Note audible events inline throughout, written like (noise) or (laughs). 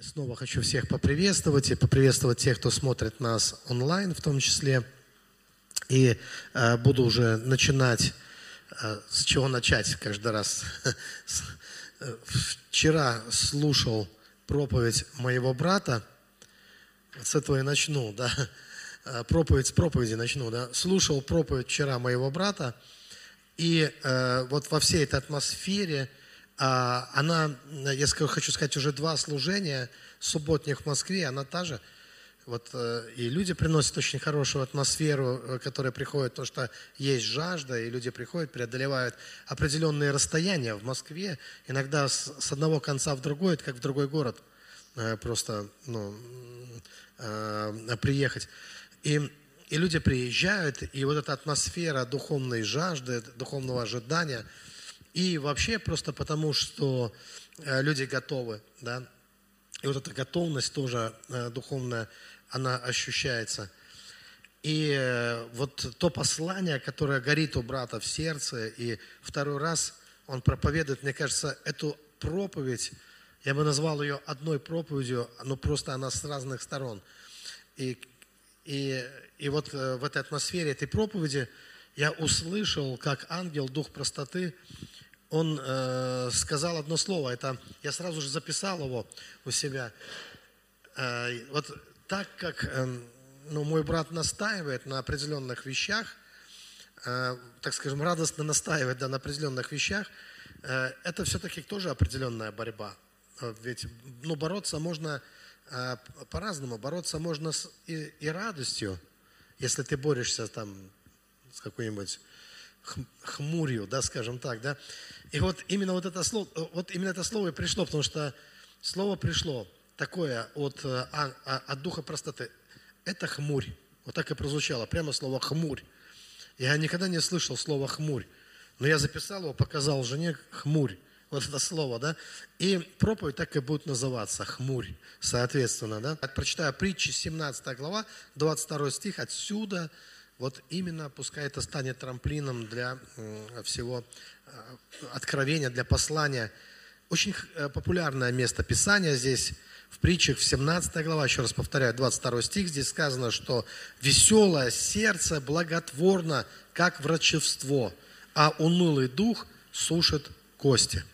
Снова хочу всех поприветствовать и поприветствовать тех, кто смотрит нас онлайн в том числе. И э, буду уже начинать, э, с чего начать каждый раз. (laughs) Вчера слушал проповедь моего брата, с этого и начну, да, э, проповедь с проповеди начну, да, слушал проповедь вчера моего брата, и э, вот во всей этой атмосфере – она, я хочу сказать, уже два служения субботних в Москве, она та же. Вот, э, и люди приносят очень хорошую атмосферу, э, которая приходит, то, что есть жажда, и люди приходят, преодолевают определенные расстояния в Москве, иногда с, с одного конца в другой, это как в другой город, э, просто ну, приехать. И, и люди приезжают, и вот эта атмосфера духовной жажды, духовного ожидания – и вообще просто потому, что э, люди готовы, да, и вот эта готовность тоже э, духовная, она ощущается. И э, вот то послание, которое горит у брата в сердце, и второй раз он проповедует, мне кажется, эту проповедь, я бы назвал ее одной проповедью, но просто она с разных сторон. И, и, и вот в этой атмосфере этой проповеди я услышал, как ангел, дух простоты, он э, сказал одно слово, это я сразу же записал его у себя. Э, вот так как э, ну, мой брат настаивает на определенных вещах, э, так скажем, радостно настаивает да, на определенных вещах, э, это все-таки тоже определенная борьба. Э, ведь ну, бороться можно э, по-разному. Бороться можно с, и, и радостью, если ты борешься там с какой-нибудь хмурью, да, скажем так, да. И вот именно вот это слово, вот именно это слово и пришло, потому что слово пришло такое от, э, а, а, от духа простоты. Это хмурь. Вот так и прозвучало, прямо слово хмурь. Я никогда не слышал слова хмурь, но я записал его, показал жене хмурь. Вот это слово, да? И проповедь так и будет называться, хмурь, соответственно, да? Прочитаю притчи, 17 глава, 22 стих, отсюда вот именно пускай это станет трамплином для всего э, откровения, для послания. Очень э, популярное место Писания здесь, в притчах, в 17 глава, еще раз повторяю, 22 стих, здесь сказано, что «веселое сердце благотворно, как врачевство, а унылый дух сушит кости».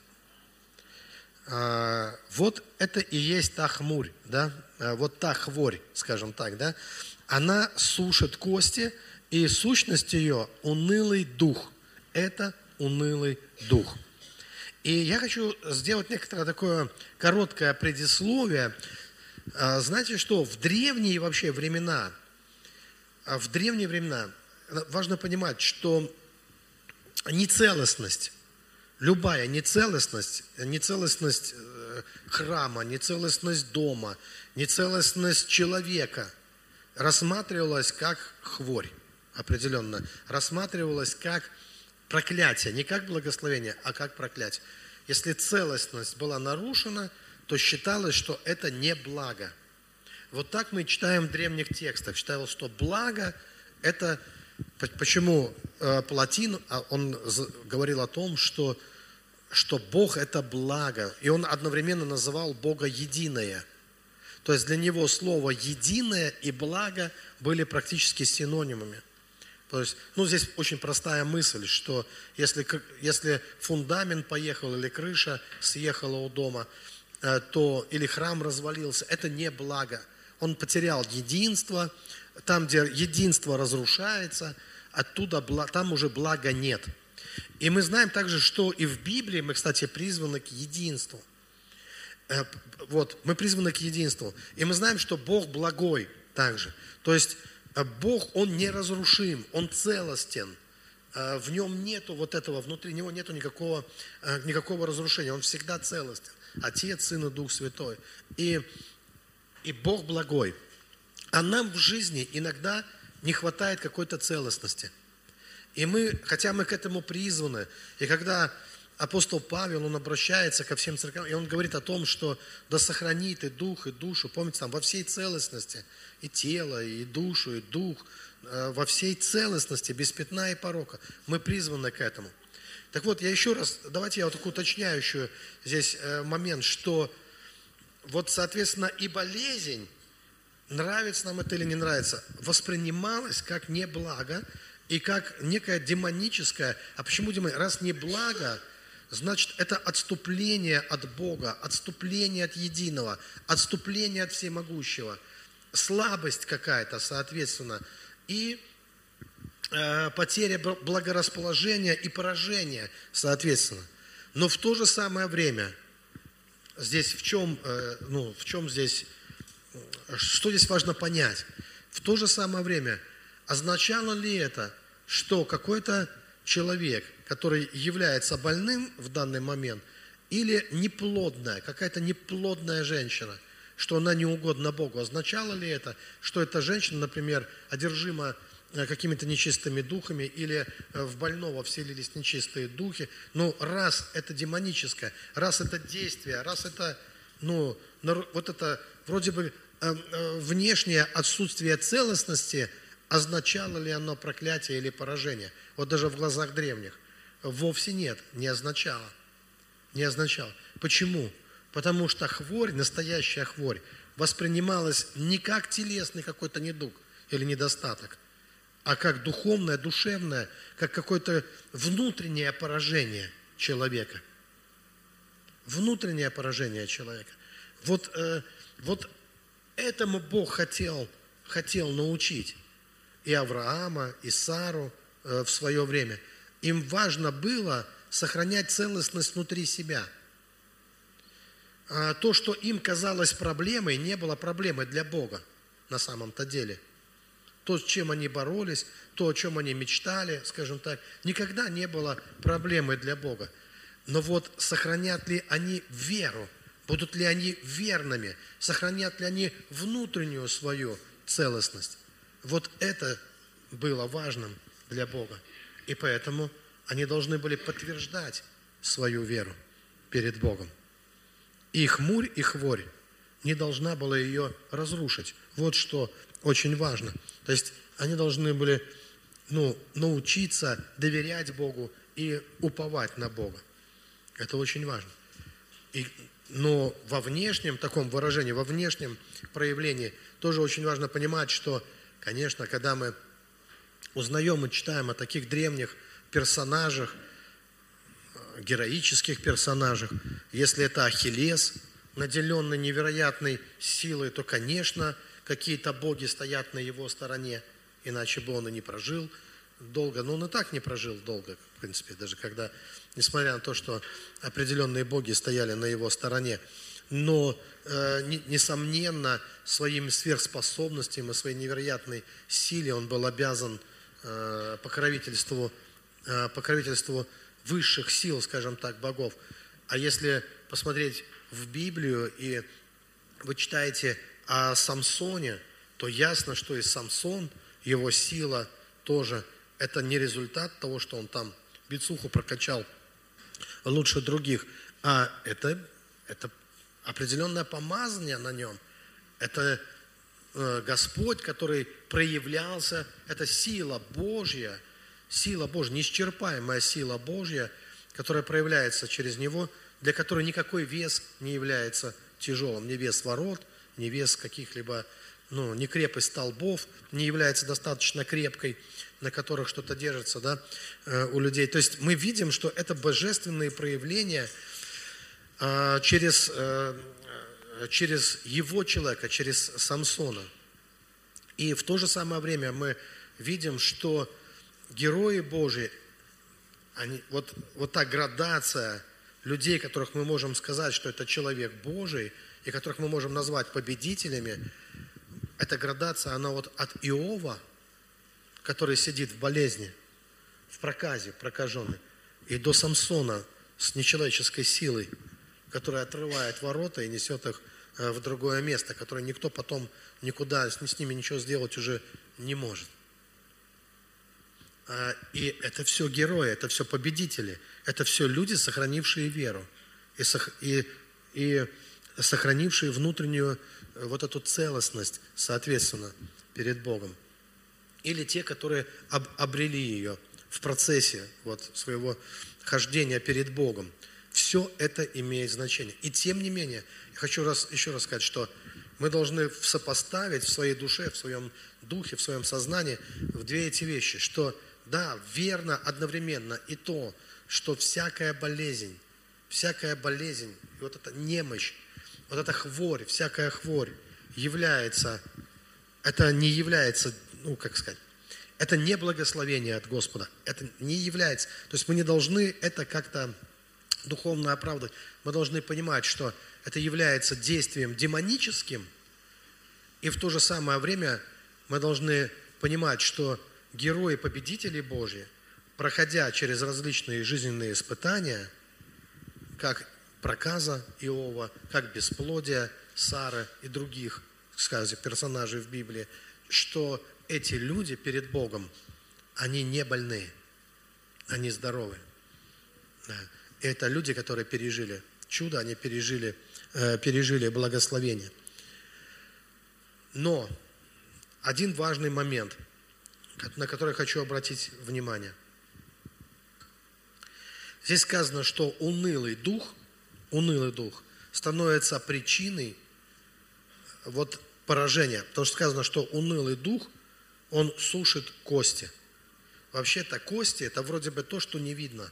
А, вот это и есть та хмурь, да, э, вот та хворь, скажем так, да, она сушит кости – и сущность ее – унылый дух. Это унылый дух. И я хочу сделать некоторое такое короткое предисловие. А, знаете что, в древние вообще времена, а, в древние времена важно понимать, что нецелостность, любая нецелостность, нецелостность э, храма, нецелостность дома, нецелостность человека рассматривалась как хворь определенно рассматривалось как проклятие, не как благословение, а как проклятие. Если целостность была нарушена, то считалось, что это не благо. Вот так мы читаем в древних текстах. Считалось, что благо – это… Почему э, Платин, а он говорил о том, что, что Бог – это благо. И он одновременно называл Бога единое. То есть для него слово «единое» и «благо» были практически синонимами. То есть, ну, здесь очень простая мысль, что если, если фундамент поехал или крыша съехала у дома, э, то или храм развалился, это не благо. Он потерял единство, там, где единство разрушается, оттуда там уже блага нет. И мы знаем также, что и в Библии мы, кстати, призваны к единству. Э, вот, мы призваны к единству. И мы знаем, что Бог благой также. То есть Бог, Он неразрушим, Он целостен. А в нем нету вот этого, внутри него нету никакого, а, никакого разрушения. Он всегда целостен. Отец, Сын и Дух Святой. И, и Бог благой. А нам в жизни иногда не хватает какой-то целостности. И мы, хотя мы к этому призваны, и когда апостол Павел, он обращается ко всем церквям, и он говорит о том, что да сохранит и дух, и душу, помните, там во всей целостности, и тело, и душу, и дух, э, во всей целостности, без пятна и порока. Мы призваны к этому. Так вот, я еще раз, давайте я вот такой уточняющий здесь э, момент, что вот, соответственно, и болезнь, нравится нам это или не нравится, воспринималась как не благо и как некое демоническое. А почему демон? Раз не благо, значит, это отступление от Бога, отступление от единого, отступление от всемогущего, слабость какая-то, соответственно, и э, потеря благорасположения и поражение, соответственно. Но в то же самое время, здесь в чем, э, ну, в чем здесь, что здесь важно понять? В то же самое время, означало ли это, что какой-то человек, который является больным в данный момент, или неплодная, какая-то неплодная женщина, что она не угодна Богу. Означало ли это, что эта женщина, например, одержима Э, какими-то нечистыми духами или э, в больного вселились нечистые духи. Ну, раз это демоническое, раз это действие, раз это, ну, вот это вроде бы э, внешнее отсутствие целостности, означало ли оно проклятие или поражение? Вот даже в глазах древних. Вовсе нет, не означало. Не означало. Почему? Потому что хворь, настоящая хворь, воспринималась не как телесный какой-то недуг или недостаток – а как духовное, душевное, как какое-то внутреннее поражение человека. Внутреннее поражение человека. Вот, э, вот этому Бог хотел, хотел научить и Авраама, и Сару э, в свое время. Им важно было сохранять целостность внутри себя. А то, что им казалось проблемой, не было проблемой для Бога на самом-то деле – то, с чем они боролись, то, о чем они мечтали, скажем так, никогда не было проблемой для Бога. Но вот сохранят ли они веру, будут ли они верными, сохранят ли они внутреннюю свою целостность. Вот это было важным для Бога. И поэтому они должны были подтверждать свою веру перед Богом. И хмурь, и хворь не должна была ее разрушить. Вот что очень важно. То есть они должны были ну, научиться доверять Богу и уповать на Бога. Это очень важно. И, но во внешнем таком выражении, во внешнем проявлении тоже очень важно понимать, что, конечно, когда мы узнаем и читаем о таких древних персонажах, героических персонажах, если это Ахиллес, наделенный невероятной силой, то, конечно, какие-то боги стоят на его стороне, иначе бы он и не прожил долго. Но он и так не прожил долго, в принципе, даже когда, несмотря на то, что определенные боги стояли на его стороне. Но, э, несомненно, своими сверхспособностями, своей невероятной силе он был обязан э, покровительству, э, покровительству высших сил, скажем так, богов. А если посмотреть в Библию, и вы читаете о Самсоне, то ясно, что и Самсон, его сила тоже, это не результат того, что он там бицуху прокачал лучше других, а это, это определенное помазание на нем. Это э, Господь, который проявлялся, это сила Божья, сила Божья, неисчерпаемая сила Божья, которая проявляется через него, для которой никакой вес не является тяжелым, не вес ворот – не вес каких-либо, ну, не крепость столбов не является достаточно крепкой, на которых что-то держится, да, э, у людей. То есть мы видим, что это божественные проявления э, через, э, через его человека, через Самсона. И в то же самое время мы видим, что герои Божьи, они, вот, вот та градация людей, которых мы можем сказать, что это человек Божий – и которых мы можем назвать победителями, эта градация, она вот от Иова, который сидит в болезни, в проказе, прокаженный, и до Самсона с нечеловеческой силой, которая отрывает ворота и несет их э, в другое место, которое никто потом никуда с ними ничего сделать уже не может. А, и это все герои, это все победители, это все люди, сохранившие веру. И, и, и сохранившие внутреннюю э, вот эту целостность, соответственно, перед Богом. Или те, которые об, обрели ее в процессе вот, своего хождения перед Богом. Все это имеет значение. И тем не менее, хочу раз, еще раз сказать, что мы должны сопоставить в своей душе, в своем духе, в своем сознании в две эти вещи, что да, верно одновременно. И то, что всякая болезнь, всякая болезнь, и вот эта немощь, вот эта хворь, всякая хворь является, это не является, ну, как сказать, это не благословение от Господа, это не является, то есть мы не должны это как-то духовно оправдывать, мы должны понимать, что это является действием демоническим, и в то же самое время мы должны понимать, что герои-победители Божьи, проходя через различные жизненные испытания, как проказа Иова, как бесплодие Сары и других, скажем, персонажей в Библии, что эти люди перед Богом, они не больные, они здоровы. Это люди, которые пережили чудо, они пережили, э, пережили благословение. Но один важный момент, на который хочу обратить внимание. Здесь сказано, что унылый дух, унылый дух становится причиной вот поражения. Потому что сказано, что унылый дух, он сушит кости. Вообще-то кости – это вроде бы то, что не видно.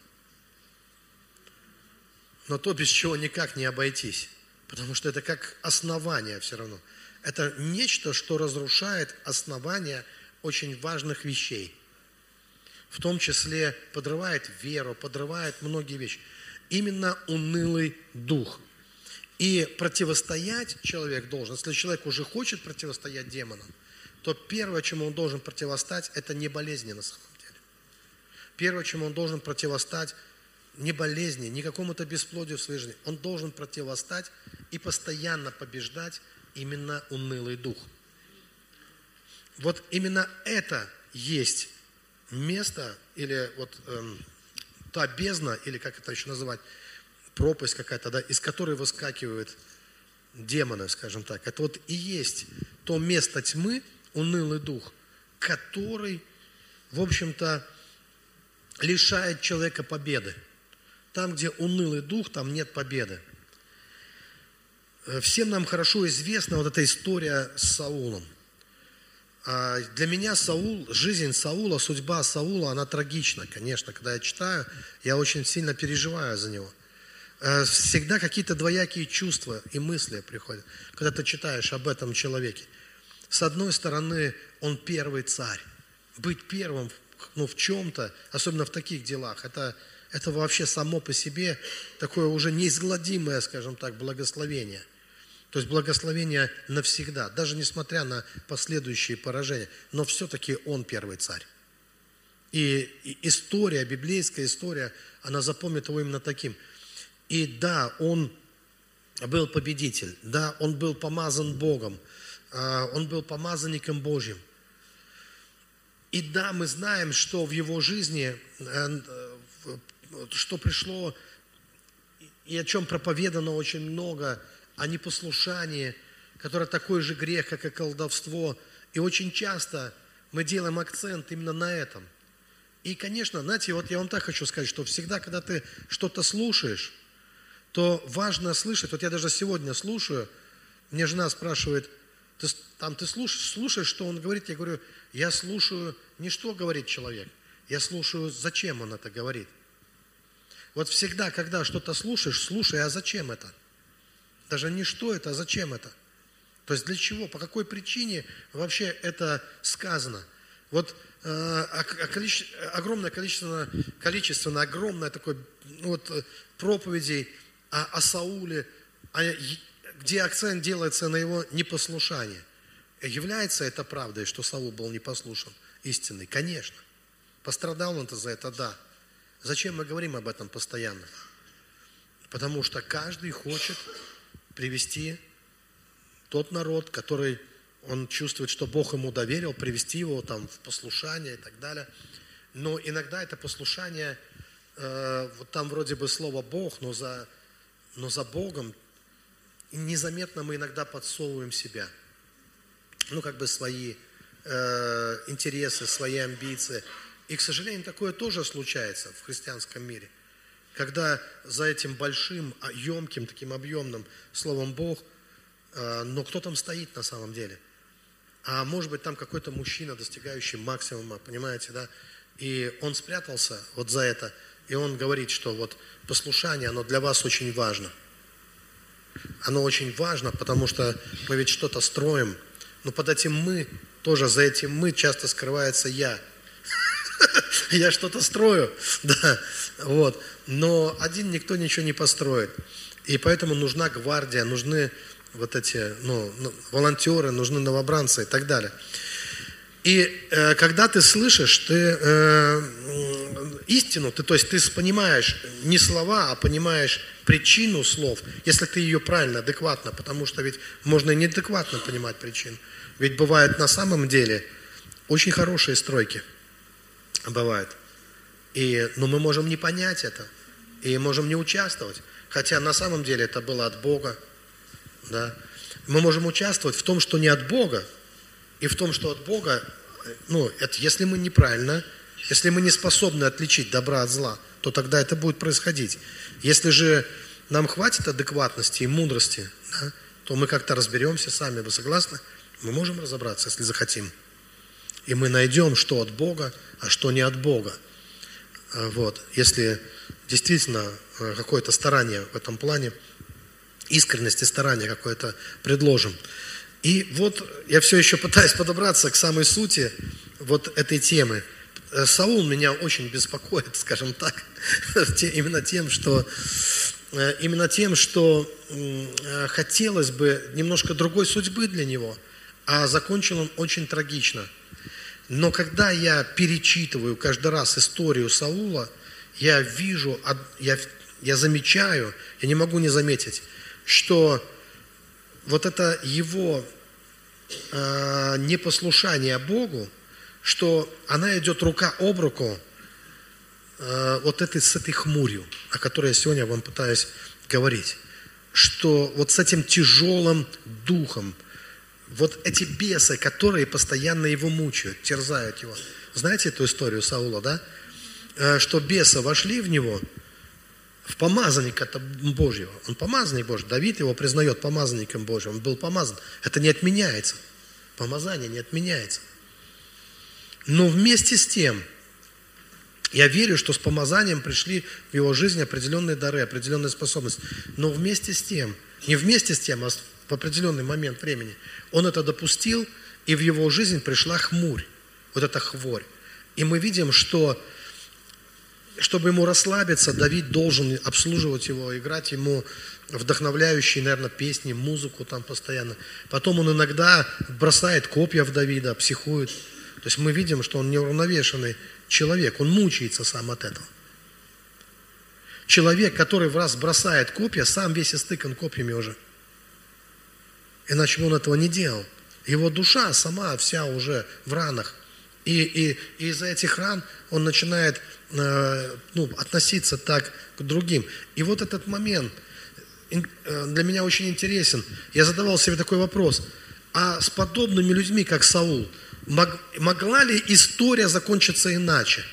Но то, без чего никак не обойтись. Потому что это как основание все равно. Это нечто, что разрушает основание очень важных вещей. В том числе подрывает веру, подрывает многие вещи. Именно унылый дух. И противостоять человек должен, если человек уже хочет противостоять демонам, то первое, чему он должен противостать, это не болезни на самом деле. Первое, чему он должен противостать, не болезни, не какому-то бесплодию в своей жизни. Он должен противостать и постоянно побеждать именно унылый дух. Вот именно это есть место или вот эм, та бездна, или как это еще называть, пропасть какая-то, да, из которой выскакивают демоны, скажем так. Это вот и есть то место тьмы, унылый дух, который, в общем-то, лишает человека победы. Там, где унылый дух, там нет победы. Э, всем нам хорошо известна вот эта история с Саулом. А, для меня Саул, жизнь Саула, судьба Саула, она трагична, конечно. Когда я читаю, я очень сильно переживаю за него. Э, всегда какие-то двоякие чувства и мысли приходят, когда ты читаешь об этом человеке. С одной стороны, он первый царь. Быть первым ну, в чем-то, особенно в таких делах, это, это вообще само по себе такое уже неизгладимое, скажем так, благословение – то есть благословение навсегда, даже несмотря на последующие поражения. Но все-таки он первый царь. И история, библейская история, она запомнит его именно таким. И да, он был победитель, да, он был помазан Богом, а, он был помазанником Божьим. И да, мы знаем, что в его жизни, э, что пришло, и о чем проповедано очень много – а непослушание, которое такой же грех, как и колдовство. И очень часто мы делаем акцент именно на этом. И, конечно, знаете, вот я вам так хочу сказать, что всегда, когда ты что-то слушаешь, то важно слышать. Вот я даже сегодня слушаю, мне жена спрашивает, ты, там ты слушаешь, слушаешь, что он говорит? Я говорю, я слушаю не что говорит человек, я слушаю, зачем он это говорит. Вот всегда, когда что-то слушаешь, слушай, а зачем это? Даже не что это, а зачем это. То есть для чего, по какой причине вообще это сказано. Вот э, количество, огромное количество, количественно огромное такое ну, вот, э, проповедей о, о Сауле, о, где акцент делается на его непослушание. Является это правдой, что Саул был непослушен истинный? Конечно. Пострадал он-то за это, да. Зачем мы говорим об этом постоянно? Потому что каждый хочет привести тот народ, который он чувствует, что Бог ему доверил, привести его там в послушание и так далее. Но иногда это послушание, э, вот там вроде бы слово Бог, но за, но за Богом незаметно мы иногда подсовываем себя. Ну, как бы свои э, интересы, свои амбиции. И, к сожалению, такое тоже случается в христианском мире. Когда за этим большим, емким, таким объемным словом Бог, э, но кто там стоит на самом деле? А может быть, там какой-то мужчина, достигающий максимума, понимаете, да? И он спрятался вот за это, и он говорит, что вот послушание, оно для вас очень важно. Оно очень важно, потому что мы ведь что-то строим, но под этим мы, тоже за этим мы часто скрывается я. (laughs) Я что-то строю, (laughs) да, вот. Но один никто ничего не построит. И поэтому нужна гвардия, нужны вот эти, ну, ну волонтеры, нужны новобранцы и так далее. И э, когда ты слышишь, ты э, истину, ты, то есть ты понимаешь не слова, а понимаешь причину слов, если ты ее правильно, адекватно, потому что ведь можно и неадекватно понимать причину. Ведь бывают на самом деле очень хорошие стройки. Бывают. И, но мы можем не понять это. И можем не участвовать. Хотя на самом деле это было от Бога. Да? Мы можем участвовать в том, что не от Бога, и в том, что от Бога, ну, это если мы неправильно, если мы не способны отличить добра от зла, то тогда это будет происходить. Если же нам хватит адекватности и мудрости, да, то мы как-то разберемся сами. Вы согласны? Мы можем разобраться, если захотим. И мы найдем, что от Бога, а что не от Бога. А, вот. Если действительно э, какое-то старание в этом плане, искренность и старание какое-то предложим. И вот я все еще пытаюсь подобраться к самой сути вот этой темы. Э, Саул меня очень беспокоит, (laughs) скажем так, (laughs) именно тем, что э, именно тем, что хотелось бы немножко другой судьбы для него – а закончил он очень трагично. Но когда я перечитываю каждый раз историю Саула, я вижу, я, я замечаю, я не могу не заметить, что вот это его э, непослушание Богу, что она идет рука об руку э, вот этой, с этой хмурью, о которой я сегодня вам пытаюсь говорить. Что вот с этим тяжелым духом – вот эти бесы, которые постоянно его мучают, терзают его. Знаете эту историю Саула, да? Э, что бесы вошли в него, в помазанника Божьего. Он помазанник Божий. Давид его признает помазанником Божьим. Он был помазан. Это не отменяется. Помазание не отменяется. Но вместе с тем, я верю, что с помазанием пришли в его жизнь определенные дары, определенные способности. Но вместе с тем, не вместе с тем, а в определенный момент времени, он это допустил, и в его жизнь пришла хмурь, вот эта хворь. И мы видим, что чтобы ему расслабиться, Давид должен обслуживать его, играть ему вдохновляющие, наверное, песни, музыку там постоянно. Потом он иногда бросает копья в Давида, психует. То есть мы видим, что он неуравновешенный человек, он мучается сам от этого. Человек, который в раз бросает копья, сам весь истыкан копьями уже – Иначе бы он этого не делал. Его душа сама вся уже в ранах. И, и, и из-за этих ран он начинает э, ну, относиться так к другим. И вот этот момент э, для меня очень интересен. Я задавал себе такой вопрос. А с подобными людьми, как Саул, мог, могла ли история закончиться иначе?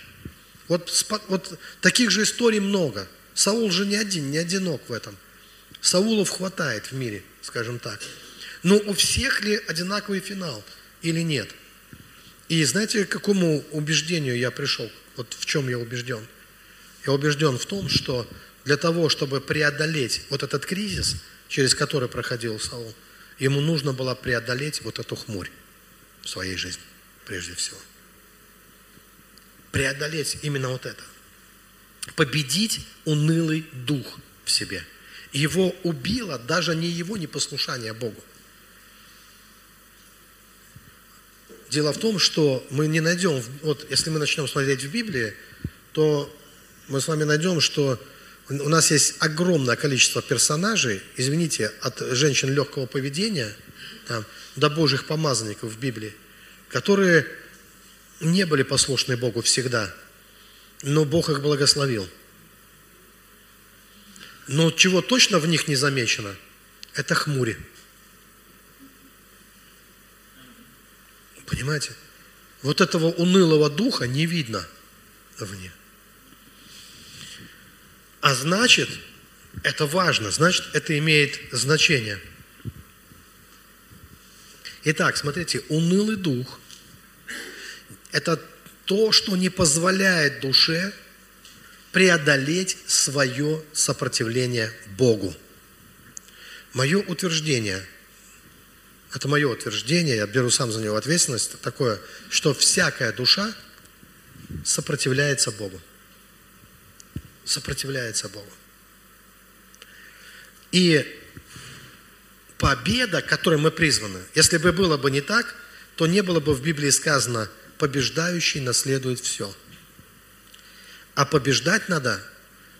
Вот, вот таких же историй много. Саул же не один, не одинок в этом. Саулов хватает в мире, скажем так. Но у всех ли одинаковый финал или нет? И знаете, к какому убеждению я пришел? Вот в чем я убежден? Я убежден в том, что для того, чтобы преодолеть вот этот кризис, через который проходил Саул, ему нужно было преодолеть вот эту хмурь в своей жизни, прежде всего. Преодолеть именно вот это. Победить унылый дух в себе. Его убило даже не его непослушание Богу, Дело в том, что мы не найдем, вот если мы начнем смотреть в Библии, то мы с вами найдем, что у нас есть огромное количество персонажей, извините, от женщин легкого поведения там, до Божьих помазанников в Библии, которые не были послушны Богу всегда, но Бог их благословил. Но чего точно в них не замечено, это хмури. Понимаете? Вот этого унылого духа не видно в ней. А значит, это важно, значит, это имеет значение. Итак, смотрите, унылый дух – это то, что не позволяет душе преодолеть свое сопротивление Богу. Мое утверждение, это мое утверждение, я беру сам за него ответственность, такое, что всякая душа сопротивляется Богу. Сопротивляется Богу. И победа, к которой мы призваны, если бы было бы не так, то не было бы в Библии сказано «побеждающий наследует все». А побеждать надо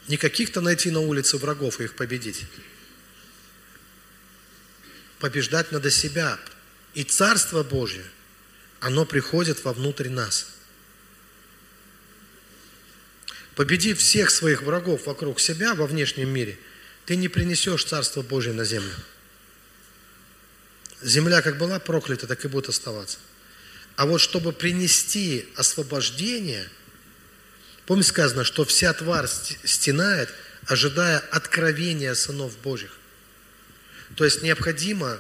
не каких-то найти на улице врагов и их победить. Побеждать надо себя. И Царство Божье, оно приходит вовнутрь нас. Победив всех своих врагов вокруг себя во внешнем мире, ты не принесешь Царство Божье на землю. Земля как была проклята, так и будет оставаться. А вот чтобы принести освобождение – Помните сказано, что вся тварь стенает, ожидая откровения сынов Божьих. То есть необходимо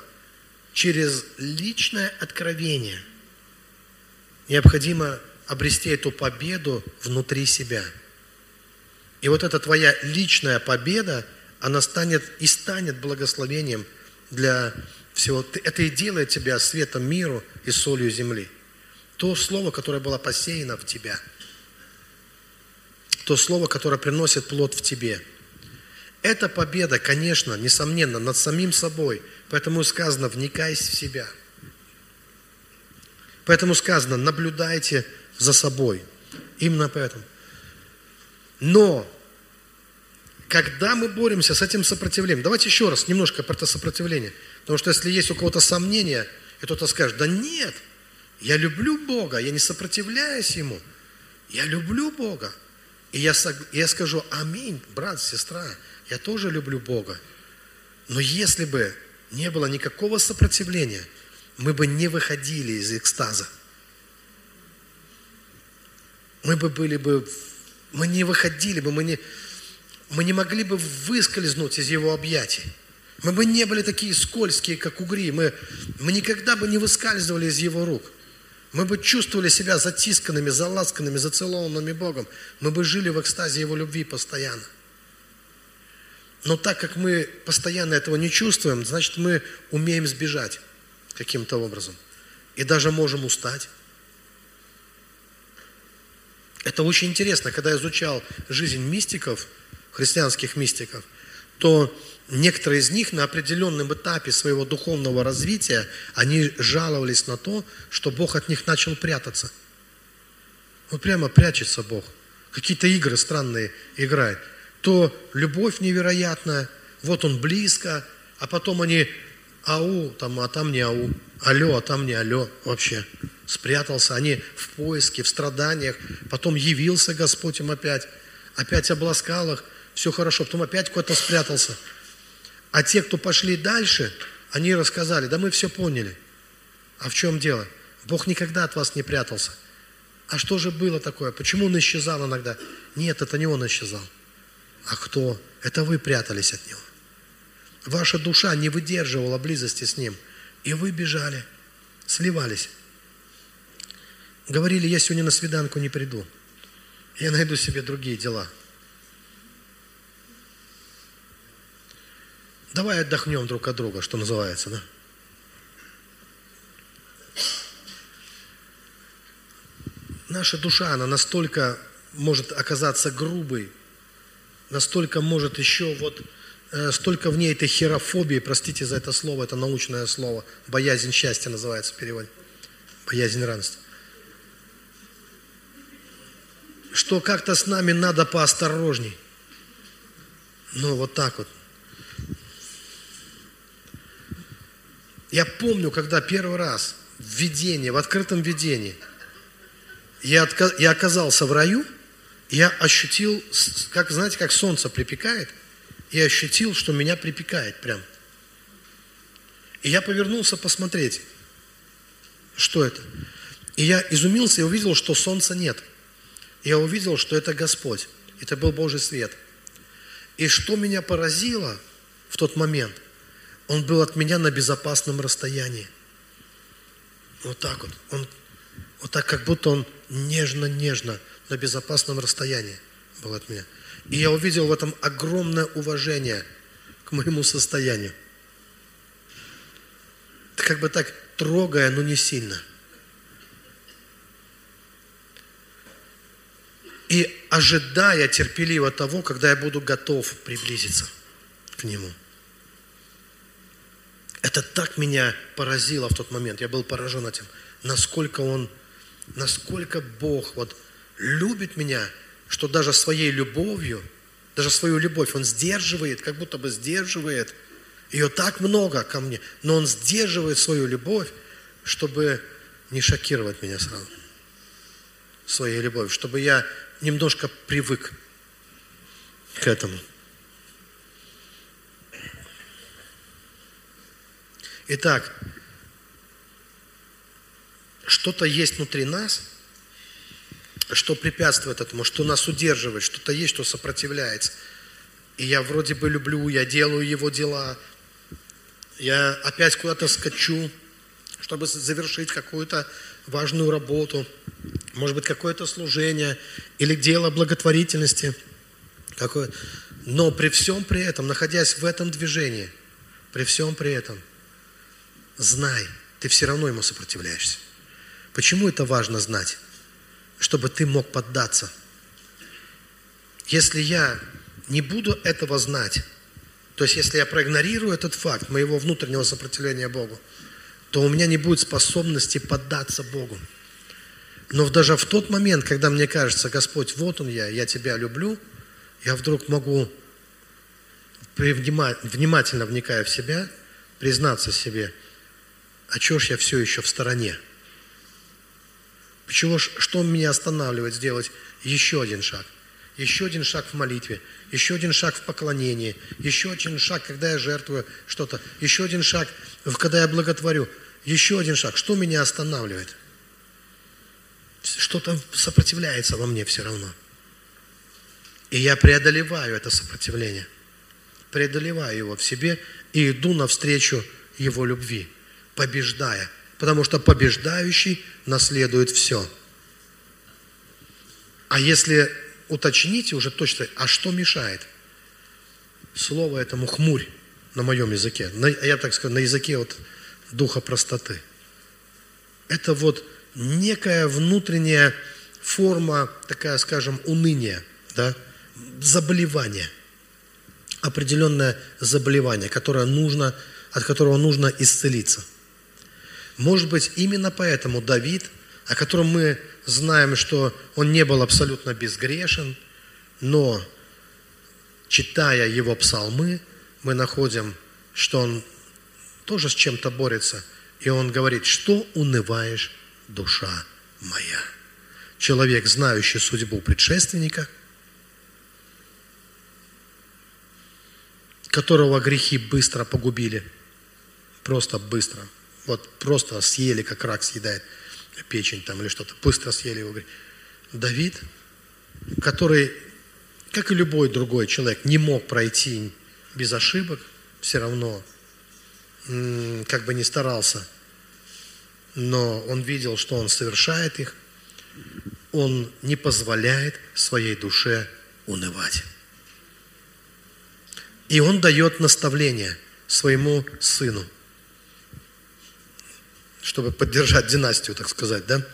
через личное откровение, необходимо обрести эту победу внутри себя. И вот эта твоя личная победа, она станет и станет благословением для всего. Это и делает тебя светом миру и солью земли. То слово, которое было посеяно в тебя – то слово, которое приносит плод в тебе. Это победа, конечно, несомненно, над самим собой. Поэтому сказано, вникайся в себя. Поэтому сказано, наблюдайте за собой. Именно поэтому. Но, когда мы боремся с этим сопротивлением, давайте еще раз немножко про это сопротивление. Потому что если есть у кого-то сомнения, и кто-то скажет, да нет, я люблю Бога, я не сопротивляюсь Ему. Я люблю Бога. И я, я скажу, аминь, брат, сестра, я тоже люблю Бога. Но если бы не было никакого сопротивления, мы бы не выходили из экстаза. Мы бы были бы, мы не выходили бы, мы не, мы не могли бы выскользнуть из его объятий. Мы бы не были такие скользкие, как угри. Мы, мы никогда бы не выскальзывали из его рук мы бы чувствовали себя затисканными, заласканными, зацелованными Богом. Мы бы жили в экстазе Его любви постоянно. Но так как мы постоянно этого не чувствуем, значит, мы умеем сбежать каким-то образом. И даже можем устать. Это очень интересно. Когда я изучал жизнь мистиков, христианских мистиков, то некоторые из них на определенном этапе своего духовного развития, они жаловались на то, что Бог от них начал прятаться. Вот прямо прячется Бог. Какие-то игры странные играет. То любовь невероятная, вот он близко, а потом они ау, там, а там не ау, алло, а там не алло вообще. Спрятался, они в поиске, в страданиях, потом явился Господь им опять, опять обласкал их, все хорошо, потом опять куда-то спрятался – а те, кто пошли дальше, они рассказали, да мы все поняли. А в чем дело? Бог никогда от вас не прятался. А что же было такое? Почему он исчезал иногда? Нет, это не он исчезал. А кто? Это вы прятались от него. Ваша душа не выдерживала близости с ним. И вы бежали, сливались. Говорили, я сегодня на свиданку не приду. Я найду себе другие дела. Давай отдохнем друг от друга, что называется, да? Наша душа, она настолько может оказаться грубой, настолько может еще вот, э, столько в ней этой херофобии, простите за это слово, это научное слово, боязнь счастья называется в переводе, боязнь равенства. Что как-то с нами надо поосторожней. Ну, вот так вот. Я помню, когда первый раз в видении, в открытом видении, я, я оказался в раю, я ощутил, как, знаете, как солнце припекает, и ощутил, что меня припекает прям. И я повернулся посмотреть, что это. И я изумился и увидел, что солнца нет. Я увидел, что это Господь. Это был Божий свет. И что меня поразило в тот момент, он был от меня на безопасном расстоянии. Вот так вот. Он, вот так, как будто он нежно-нежно на безопасном расстоянии был от меня. И я увидел в этом огромное уважение к моему состоянию. Как бы так трогая, но не сильно. И ожидая терпеливо того, когда я буду готов приблизиться к Нему. Это так меня поразило в тот момент. Я был поражен этим. Насколько Он, насколько Бог вот любит меня, что даже своей любовью, даже свою любовь Он сдерживает, как будто бы сдерживает. Ее так много ко мне, но Он сдерживает свою любовь, чтобы не шокировать меня сразу своей любовью, чтобы я немножко привык к этому. Итак, что-то есть внутри нас, что препятствует этому, что нас удерживает, что-то есть, что сопротивляется. И я вроде бы люблю, я делаю его дела, я опять куда-то скачу, чтобы завершить какую-то важную работу, может быть, какое-то служение или дело благотворительности. Какое... Но при всем при этом, находясь в этом движении, при всем при этом – знай, ты все равно ему сопротивляешься. Почему это важно знать? Чтобы ты мог поддаться. Если я не буду этого знать, то есть если я проигнорирую этот факт моего внутреннего сопротивления Богу, то у меня не будет способности поддаться Богу. Но даже в тот момент, когда мне кажется, Господь, вот он я, я тебя люблю, я вдруг могу, внимательно вникая в себя, признаться себе, а чего ж я все еще в стороне? Почему, что меня останавливает сделать еще один шаг? Еще один шаг в молитве, еще один шаг в поклонении, еще один шаг, когда я жертвую что-то, еще один шаг, когда я благотворю, еще один шаг. Что меня останавливает? Что-то сопротивляется во мне все равно. И я преодолеваю это сопротивление. Преодолеваю его в себе и иду навстречу его любви побеждая, потому что побеждающий наследует все. А если уточните уже точно, а что мешает? Слово этому хмурь на моем языке, на, я так скажу, на языке вот духа простоты. Это вот некая внутренняя форма, такая, скажем, уныния, да, заболевание, определенное заболевание, которое нужно, от которого нужно исцелиться. Может быть, именно поэтому Давид, о котором мы знаем, что он не был абсолютно безгрешен, но читая его псалмы, мы находим, что он тоже с чем-то борется. И он говорит, что унываешь, душа моя. Человек, знающий судьбу предшественника, которого грехи быстро погубили, просто быстро – вот просто съели, как рак съедает печень там или что-то, быстро съели его. Давид, который, как и любой другой человек, не мог пройти без ошибок, все равно, как бы не старался, но он видел, что он совершает их, он не позволяет своей душе унывать. И он дает наставление своему сыну – чтобы поддержать династию, так сказать, да?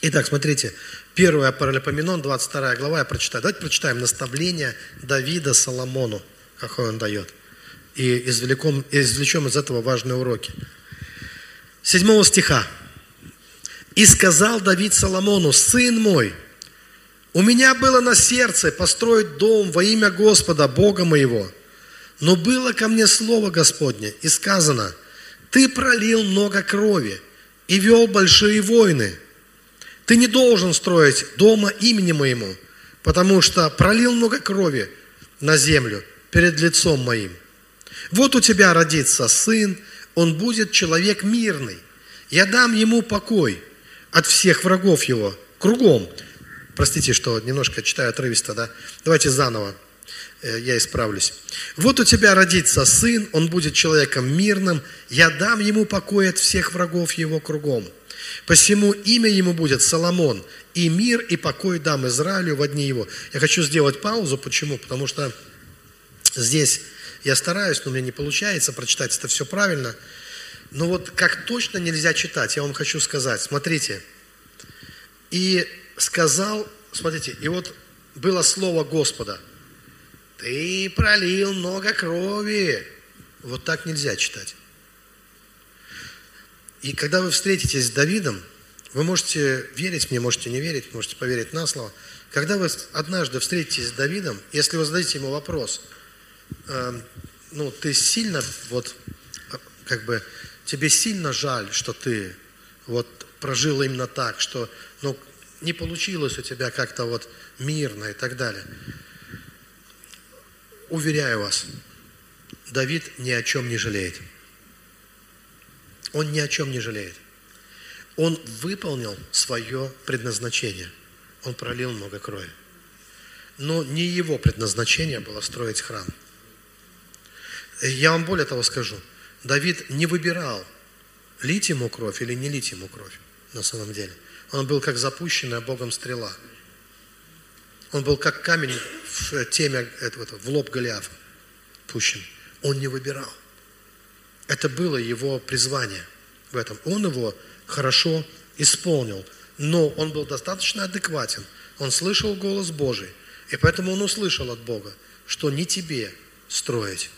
Итак, смотрите, 1 Паралипоменон, 22 глава, я прочитаю. Давайте прочитаем наставление Давида Соломону, какой он дает. И извлекем, извлечем из этого важные уроки. 7 стиха. «И сказал Давид Соломону, сын мой, у меня было на сердце построить дом во имя Господа, Бога моего, но было ко мне слово Господне, и сказано – ты пролил много крови и вел большие войны. Ты не должен строить дома имени моему, потому что пролил много крови на землю перед лицом моим. Вот у тебя родится сын, он будет человек мирный. Я дам ему покой от всех врагов его, кругом. Простите, что немножко читаю отрывисто, да? Давайте заново. Э, я исправлюсь. Вот у тебя родится сын, он будет человеком мирным, я дам ему покой от всех врагов его кругом. Посему имя ему будет Соломон, и мир, и покой дам Израилю в дни его. Я хочу сделать паузу. Почему? Потому что здесь я стараюсь, но у меня не получается прочитать это все правильно. Но вот как точно нельзя читать, я вам хочу сказать. Смотрите. И сказал, смотрите, и вот было слово Господа. Ты пролил много крови. Вот так нельзя читать. И когда вы встретитесь с Давидом, вы можете верить мне, можете не верить, можете поверить на слово. Когда вы однажды встретитесь с Давидом, если вы зададите ему вопрос, э, ну, ты сильно, вот, как бы, тебе сильно жаль, что ты вот прожил именно так, что, ну, не получилось у тебя как-то вот мирно и так далее. Уверяю вас, Давид ни о чем не жалеет. Он ни о чем не жалеет. Он выполнил свое предназначение. Он пролил много крови. Но не его предназначение было строить храм. Я вам более того скажу. Давид не выбирал, лить ему кровь или не лить ему кровь на самом деле. Он был как запущенная Богом стрела. Он был как камень в теме этого, в лоб Голиафа пущен. Он не выбирал. Это было его призвание в этом. Он его хорошо исполнил, но он был достаточно адекватен. Он слышал голос Божий, и поэтому он услышал от Бога, что не тебе строить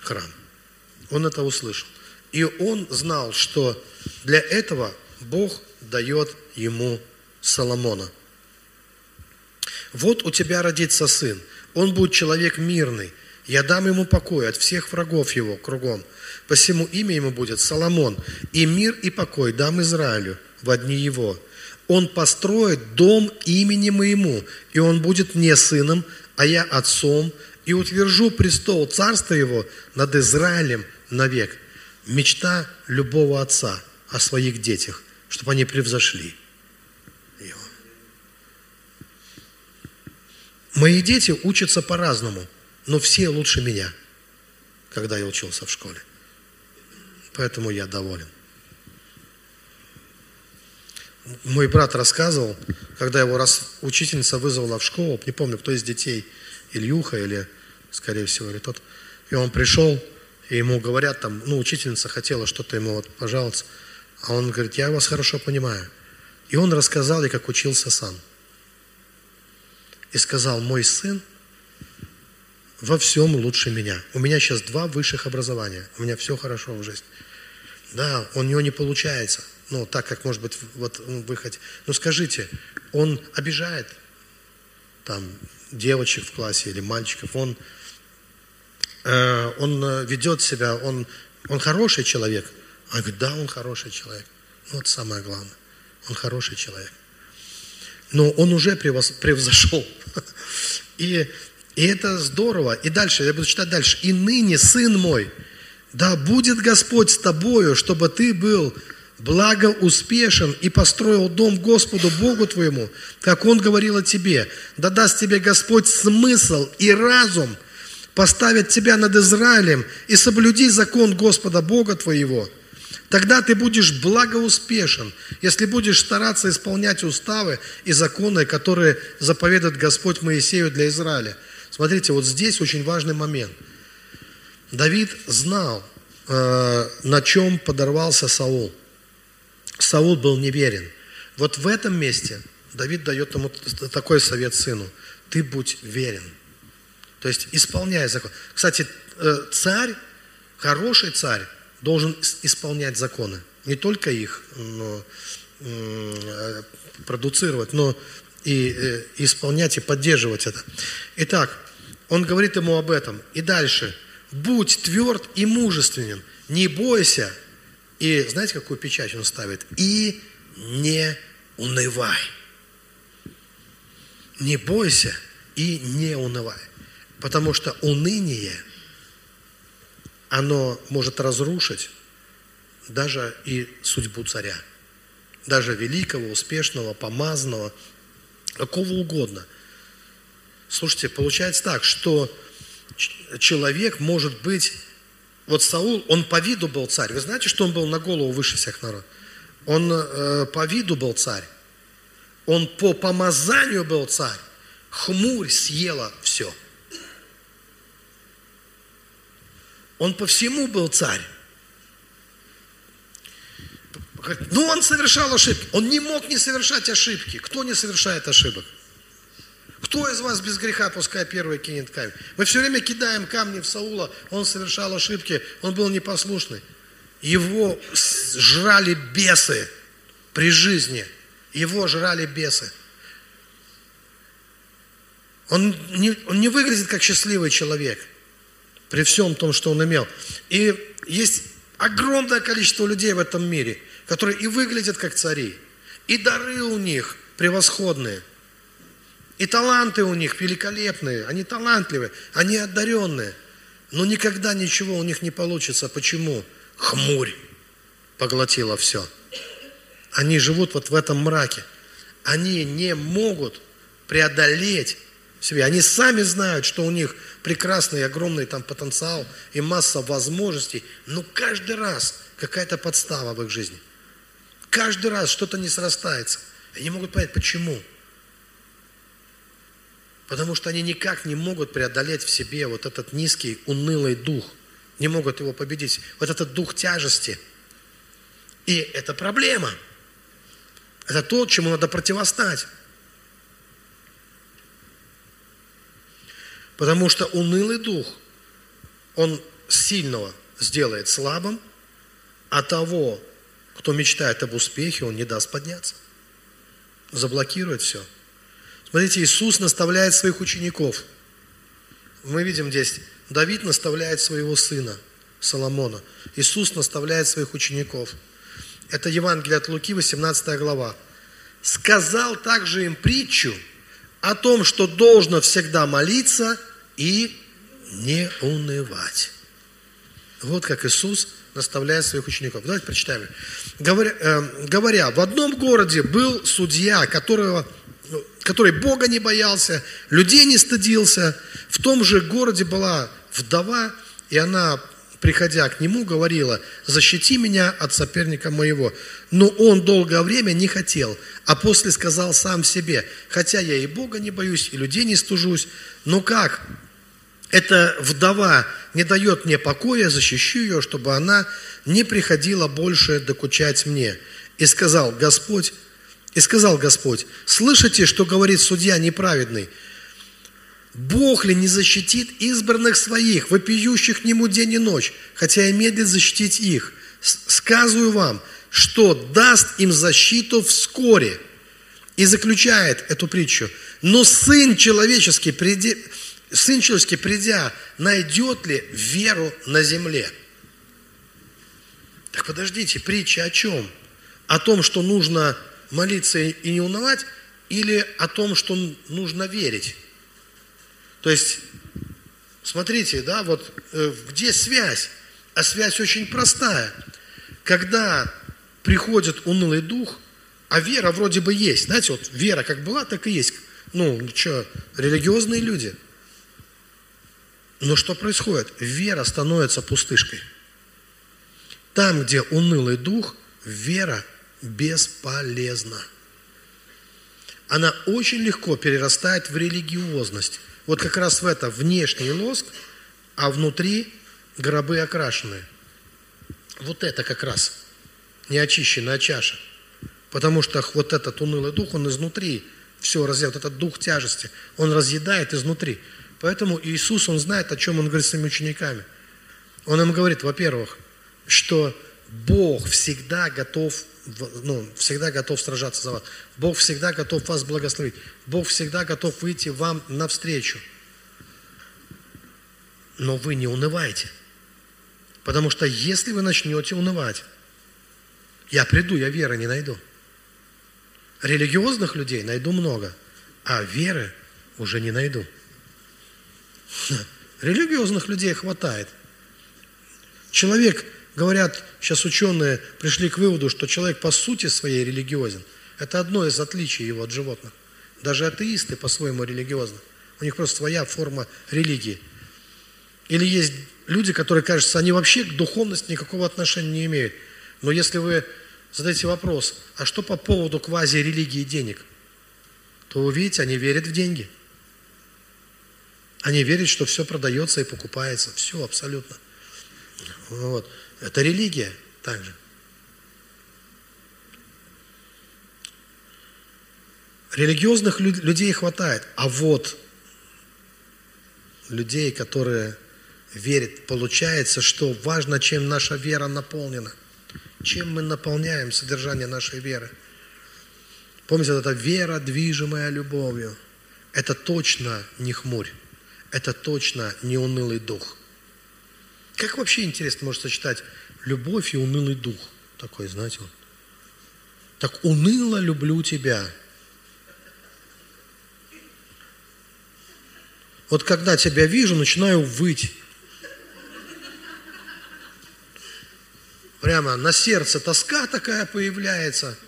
храм. Он это услышал. И он знал, что для этого Бог дает ему Соломона. Вот у тебя родится сын. Он будет человек мирный, я дам ему покой от всех врагов его кругом. Посему имя ему будет Соломон, и мир и покой дам Израилю в дни его. Он построит дом имени моему, и он будет мне сыном, а я отцом, и утвержу престол царства его над Израилем навек. Мечта любого отца о своих детях, чтобы они превзошли Мои дети учатся по-разному – но все лучше меня, когда я учился в школе. Поэтому я доволен. Мой брат рассказывал, когда его раз учительница вызвала в школу, не помню, кто из детей, Ильюха или, скорее всего, или тот, и он пришел, и ему говорят там, ну, учительница хотела что-то ему вот пожаловаться, а он говорит, я вас хорошо понимаю. И он рассказал ей, как учился сам. И сказал, мой сын во всем лучше меня. У меня сейчас два высших образования. У меня все хорошо в жизни. Да, у него не получается. Ну, так как, может быть, вот вы хотите. Ну, скажите, он обижает там девочек в классе или мальчиков, он, э, он э, ведет себя, он, он хороший человек. А говорит, да, он хороший человек. Ну, вот самое главное. Он хороший человек. Но он уже превзошел. (laughs) И и это здорово. И дальше, я буду читать дальше. «И ныне, сын мой, да будет Господь с тобою, чтобы ты был благо успешен и построил дом Господу Богу твоему, как Он говорил о тебе. Да даст тебе Господь смысл и разум, поставит тебя над Израилем и соблюди закон Господа Бога твоего. Тогда ты будешь благоуспешен, если будешь стараться исполнять уставы и законы, которые заповедует Господь Моисею для Израиля. Смотрите, вот здесь очень важный момент. Давид знал, э, на чем подорвался Саул. Саул был неверен. Вот в этом месте Давид дает ему такой совет сыну. Ты будь верен. То есть исполняй закон. Кстати, э, царь, хороший царь, должен исполнять законы. Не только их но, э, продуцировать, но и исполнять и поддерживать это. Итак, он говорит ему об этом. И дальше. Будь тверд и мужественен, не бойся. И знаете, какую печать он ставит? И не унывай. Не бойся и не унывай. Потому что уныние, оно может разрушить даже и судьбу царя. Даже великого, успешного, помазанного, какого угодно – Слушайте, получается так, что человек может быть... Вот Саул, он по виду был царь. Вы знаете, что он был на голову выше всех народов? Он э, по виду был царь. Он по помазанию был царь. Хмурь съела все. Он по всему был царь. Ну, он совершал ошибки. Он не мог не совершать ошибки. Кто не совершает ошибок? Кто из вас без греха, пускай первый кинет камень? Мы все время кидаем камни в Саула, он совершал ошибки, он был непослушный. Его жрали бесы при жизни. Его жрали бесы. Он не, он не выглядит как счастливый человек при всем том, что он имел. И есть огромное количество людей в этом мире, которые и выглядят как цари, и дары у них превосходные, и таланты у них великолепные, они талантливые, они одаренные, но никогда ничего у них не получится. Почему? Хмурь поглотила все. Они живут вот в этом мраке. Они не могут преодолеть себе. Они сами знают, что у них прекрасный, огромный там потенциал и масса возможностей, но каждый раз какая-то подстава в их жизни. Каждый раз что-то не срастается. Они могут понять, почему. Потому что они никак не могут преодолеть в себе вот этот низкий, унылый дух. Не могут его победить. Вот этот дух тяжести. И это проблема. Это то, чему надо противостать. Потому что унылый дух, он сильного сделает слабым, а того, кто мечтает об успехе, он не даст подняться. Заблокирует все. Смотрите, Иисус наставляет своих учеников. Мы видим здесь, Давид наставляет своего сына, Соломона. Иисус наставляет своих учеников. Это Евангелие от Луки, 18 глава. «Сказал также им притчу – о том, что должно всегда молиться и не унывать. Вот как Иисус наставляет своих учеников. Давайте прочитаем. Говоря, э, говоря, в одном городе был судья, которого, который Бога не боялся, людей не стыдился. В том же городе была вдова, и она приходя к нему, говорила, защити меня от соперника моего. Но он долгое время не хотел, а после сказал сам себе, хотя я и Бога не боюсь, и людей не стужусь, но как? Эта вдова не дает мне покоя, защищу ее, чтобы она не приходила больше докучать мне. И сказал Господь, и сказал Господь, слышите, что говорит судья неправедный – Бог ли не защитит избранных своих, вопиющих к Нему день и ночь, хотя и медлит защитить их? Сказываю вам, что даст им защиту вскоре. И заключает эту притчу. Но Сын Человеческий, придя, Сын Человеческий, придя, найдет ли веру на земле? Так подождите, притча о чем? О том, что нужно молиться и не унывать, или о том, что нужно верить? То есть, смотрите, да, вот э, где связь? А связь очень простая. Когда приходит унылый дух, а вера вроде бы есть. Знаете, вот вера как была, так и есть. Ну, что, религиозные люди. Но что происходит? Вера становится пустышкой. Там, где унылый дух, вера бесполезна. Она очень легко перерастает в религиозность вот как раз в это внешний лоск, а внутри гробы окрашенные. Вот это как раз неочищенная чаша. Потому что вот этот унылый дух, он изнутри все разъедает. Вот этот дух тяжести, он разъедает изнутри. Поэтому Иисус, он знает, о чем он говорит с своими учениками. Он им говорит, во-первых, что Бог всегда готов ну, всегда готов сражаться за вас. Бог всегда готов вас благословить. Бог всегда готов выйти вам навстречу. Но вы не унывайте. Потому что если вы начнете унывать, я приду, я веры не найду. Религиозных людей найду много, а веры уже не найду. (laughs) Религиозных людей хватает. Человек Говорят, сейчас ученые пришли к выводу, что человек по сути своей религиозен. Это одно из отличий его от животных. Даже атеисты по-своему религиозны. У них просто своя форма религии. Или есть люди, которые, кажется, они вообще к духовности никакого отношения не имеют. Но если вы задаете вопрос, а что по поводу квази-религии денег, то вы увидите, они верят в деньги. Они верят, что все продается и покупается. Все абсолютно. Вот. Это религия также. Религиозных людей хватает, а вот людей, которые верят, получается, что важно, чем наша вера наполнена, чем мы наполняем содержание нашей веры. Помните, эта вера, движимая любовью, это точно не хмурь, это точно не унылый дух. Как вообще интересно может сочетать любовь и унылый дух? Такой, знаете, вот. Так уныло люблю тебя – Вот когда тебя вижу, начинаю выть. Прямо на сердце тоска такая появляется,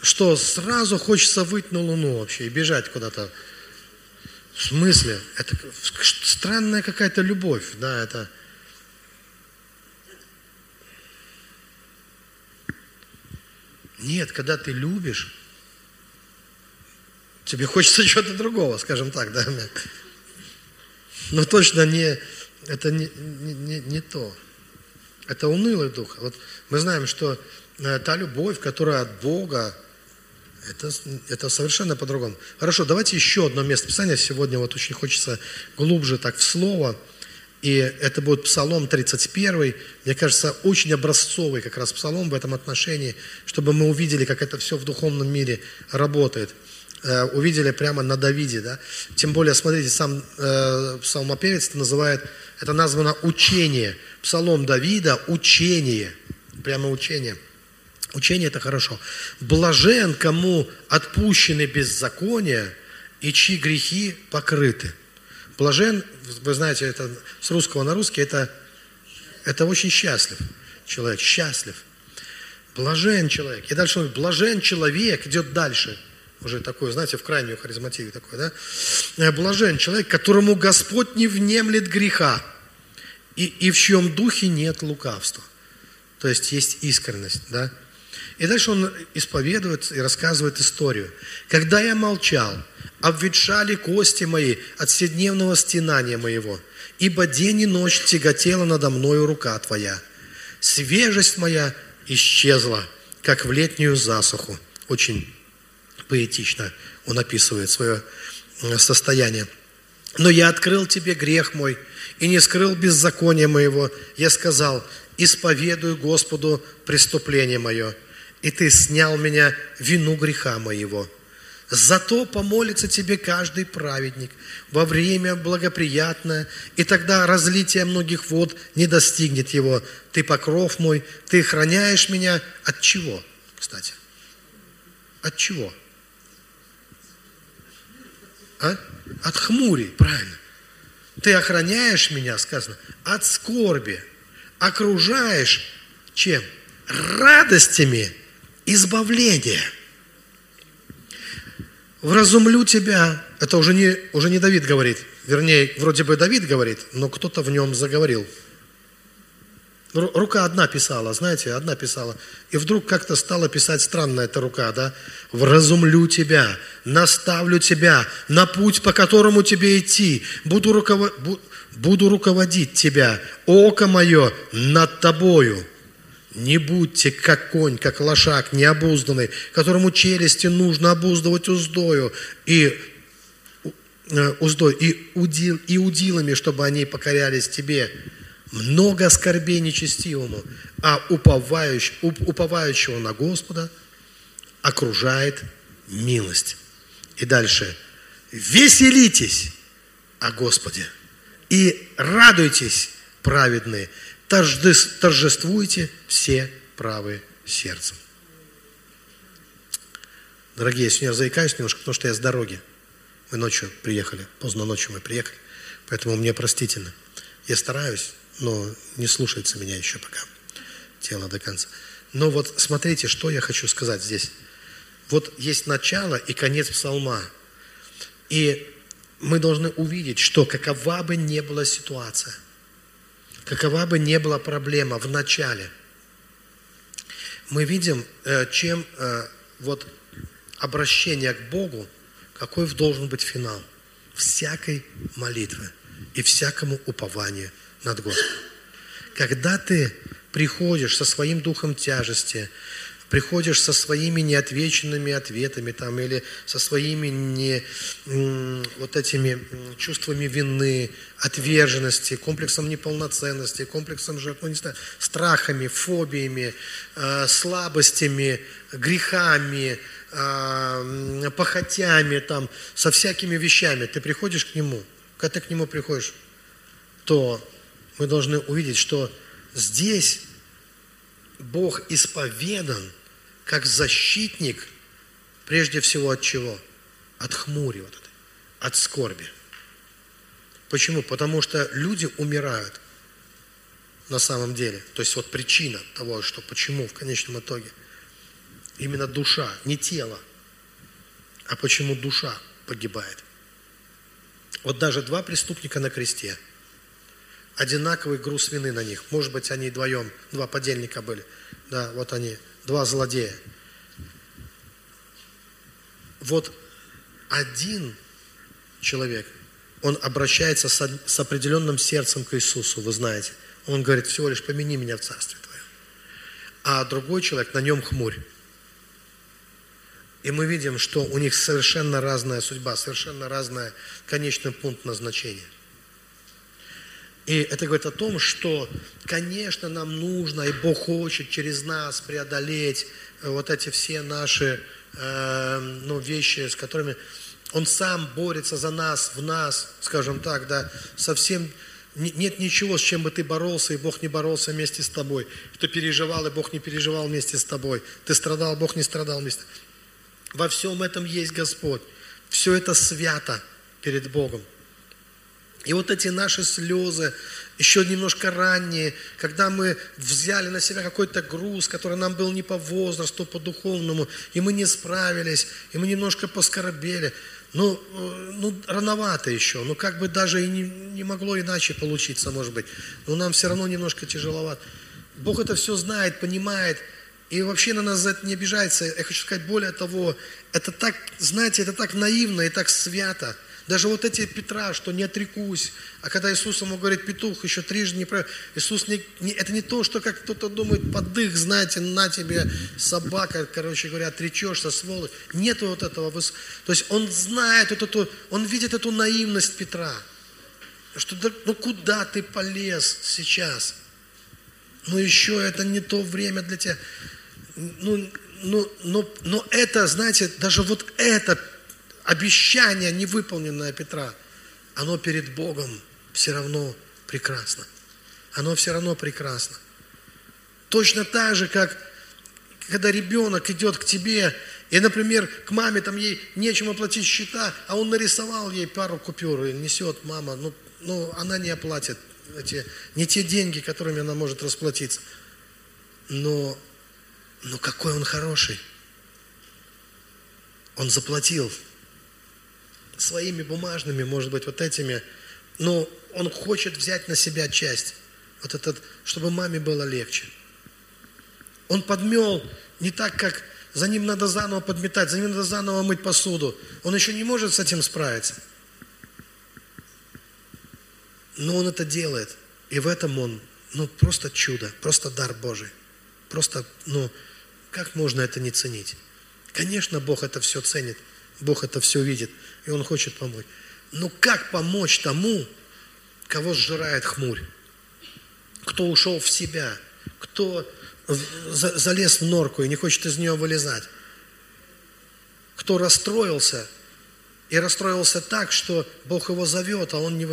что сразу хочется выть на луну вообще и бежать куда-то. В смысле? Это странная какая-то любовь, да, это... Нет, когда ты любишь, Тебе хочется (laughs) чего-то другого, скажем так, да? Но точно не, это не, не, не то. Это унылый дух. Вот мы знаем, что э, та любовь, которая от Бога, это, это совершенно по-другому. Хорошо, давайте еще одно место Писания. Сегодня вот очень хочется глубже так в слово. И это будет Псалом 31. Мне кажется, очень образцовый как раз Псалом в этом отношении, чтобы мы увидели, как это все в духовном мире работает. Э, увидели прямо на Давиде, да. Тем более, смотрите, сам э, псалмопевец это называет, это названо учение. Псалом Давида – учение, прямо учение. Учение – это хорошо. Блажен, кому отпущены беззакония и чьи грехи покрыты. Блажен, вы знаете, это с русского на русский, это, это очень счастлив человек, счастлив. Блажен человек. И дальше он блажен человек, идет дальше – уже такой, знаете, в крайнюю харизматию такой, да? Э, блажен человек, которому Господь не внемлет греха, и, и в чьем духе нет лукавства. То есть есть искренность, да? И дальше он исповедует и рассказывает историю. «Когда я молчал, обветшали кости мои от вседневного стенания моего, ибо день и ночь тяготела надо мною рука твоя. Свежесть моя исчезла, как в летнюю засуху». Очень поэтично он описывает свое э, состояние. «Но я открыл тебе грех мой и не скрыл беззакония моего. Я сказал, исповедую Господу преступление мое, и ты снял меня вину греха моего». Зато помолится тебе каждый праведник во время благоприятное, и тогда разлитие многих вод не достигнет его. Ты покров мой, ты храняешь меня от чего, кстати? От чего? А? От хмури, правильно. Ты охраняешь меня, сказано, от скорби. Окружаешь чем? Радостями избавления. Вразумлю тебя. Это уже не, уже не Давид говорит. Вернее, вроде бы Давид говорит, но кто-то в нем заговорил. Рука одна писала, знаете, одна писала. И вдруг как-то стала писать странно эта рука, да? «Вразумлю тебя, наставлю тебя на путь, по которому тебе идти, буду, руковод... буду руководить тебя, око мое над тобою». Не будьте как конь, как лошак, необузданный, которому челюсти нужно обуздывать уздою и э, уздой и, удил, и удилами, чтобы они покорялись тебе много скорбей нечестивому, а уповающ, уповающего на Господа окружает милость. И дальше. Веселитесь о Господе и радуйтесь, праведные, торжествуйте все правые сердцем. Дорогие, я сегодня заикаюсь немножко, потому что я с дороги. Мы ночью приехали, поздно ночью мы приехали, поэтому мне простительно. Я стараюсь но не слушается меня еще пока тело до конца. Но вот смотрите, что я хочу сказать здесь. Вот есть начало и конец псалма. И мы должны увидеть, что какова бы ни была ситуация, какова бы ни была проблема в начале, мы видим, э, чем э, вот обращение к Богу, какой должен быть финал всякой молитвы и всякому упованию над Господом. Когда ты приходишь со своим духом тяжести, приходишь со своими неотвеченными ответами там, или со своими не, вот этими чувствами вины, отверженности, комплексом неполноценности, комплексом жертв, ну, не знаю, страхами, фобиями, э, слабостями, грехами, э, похотями, там, со всякими вещами, ты приходишь к Нему, когда ты к Нему приходишь, то мы должны увидеть, что здесь Бог исповедан как защитник, прежде всего от чего? От хмури, вот этой, от скорби. Почему? Потому что люди умирают на самом деле. То есть вот причина того, что почему в конечном итоге. Именно душа, не тело. А почему душа погибает. Вот даже два преступника на кресте. Одинаковый груз вины на них. Может быть, они вдвоем, два подельника были. Да, вот они, два злодея. Вот один человек, он обращается с, с определенным сердцем к Иисусу, вы знаете. Он говорит, всего лишь помяни меня в Царстве Твоем. А другой человек, на нем хмурь. И мы видим, что у них совершенно разная судьба, совершенно разный конечный пункт назначения. И это говорит о том, что, конечно, нам нужно, и Бог хочет через нас преодолеть э, вот эти все наши э, ну, вещи, с которыми Он сам борется за нас, в нас, скажем так, да, совсем нет ничего, с чем бы ты боролся, и Бог не боролся вместе с тобой. Ты переживал, и Бог не переживал вместе с тобой. Ты страдал, Бог не страдал вместе. Во всем этом есть Господь. Все это свято перед Богом. И вот эти наши слезы, еще немножко ранние, когда мы взяли на себя какой-то груз, который нам был не по возрасту, по духовному, и мы не справились, и мы немножко поскорбели. Ну, э, ну, рановато еще, ну, как бы даже и не, не могло иначе получиться, может быть. Но нам все равно немножко тяжеловато. Бог это все знает, понимает, и вообще на нас за это не обижается. Я хочу сказать, более того, это так, знаете, это так наивно и так свято – даже вот эти Петра, что не отрекусь. А когда Иисус ему говорит, петух еще трижды не прав... Иисус не, не, это не то, что как кто-то думает, подых, знаете, на тебе собака, короче говоря, отречешься, сволочь. Нет вот этого. То есть он знает вот эту, он видит эту наивность Петра. Что ну куда ты полез сейчас? Ну еще это не то время для тебя. Ну, ну, но, но это, знаете, даже вот это обещание, невыполненное Петра, оно перед Богом все равно прекрасно. Оно все равно прекрасно. Точно так же, как когда ребенок идет к тебе, и, например, к маме там ей нечем оплатить счета, а он нарисовал ей пару купюр и несет мама, ну, ну она не оплатит эти, не те деньги, которыми она может расплатиться. Но, но какой он хороший. Он заплатил своими бумажными, может быть, вот этими, но он хочет взять на себя часть, вот этот, чтобы маме было легче. Он подмел не так, как за ним надо заново подметать, за ним надо заново мыть посуду. Он еще не может с этим справиться. Но он это делает. И в этом он, ну, просто чудо, просто дар Божий. Просто, ну, как можно это не ценить? Конечно, Бог это все ценит. Бог это все видит и Он хочет помочь. Но как помочь тому, кого сжирает хмурь? Кто ушел в себя? Кто залез в норку и не хочет из нее вылезать? Кто расстроился и расстроился так, что Бог его зовет, а он не...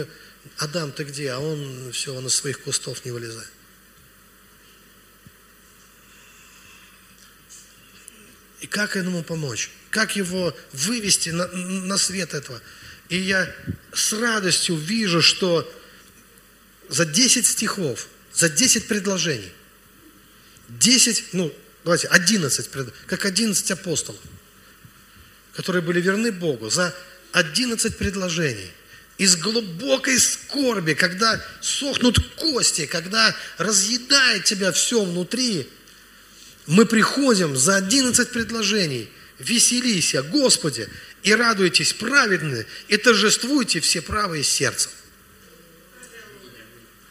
Адам, ты где? А он все, он из своих кустов не вылезает. И как ему помочь? как его вывести на, на свет этого. И я с радостью вижу, что за 10 стихов, за 10 предложений, 10, ну, давайте, 11, как 11 апостолов, которые были верны Богу, за 11 предложений. Из глубокой скорби, когда сохнут кости, когда разъедает тебя все внутри, мы приходим за 11 предложений. Веселись, Господи, и радуйтесь праведные, и торжествуйте все правые сердцем.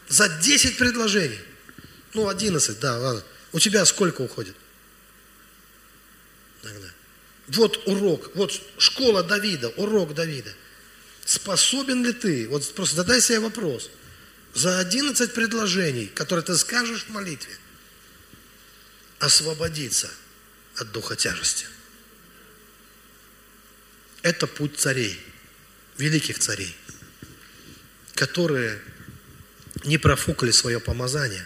За 10 предложений. Ну, 11, да, ладно. У тебя сколько уходит? Тогда. Вот урок, вот школа Давида, урок Давида. Способен ли ты, вот просто задай себе вопрос, за 11 предложений, которые ты скажешь в молитве, освободиться от духа тяжести. Это путь царей, великих царей, которые не профукали свое помазание,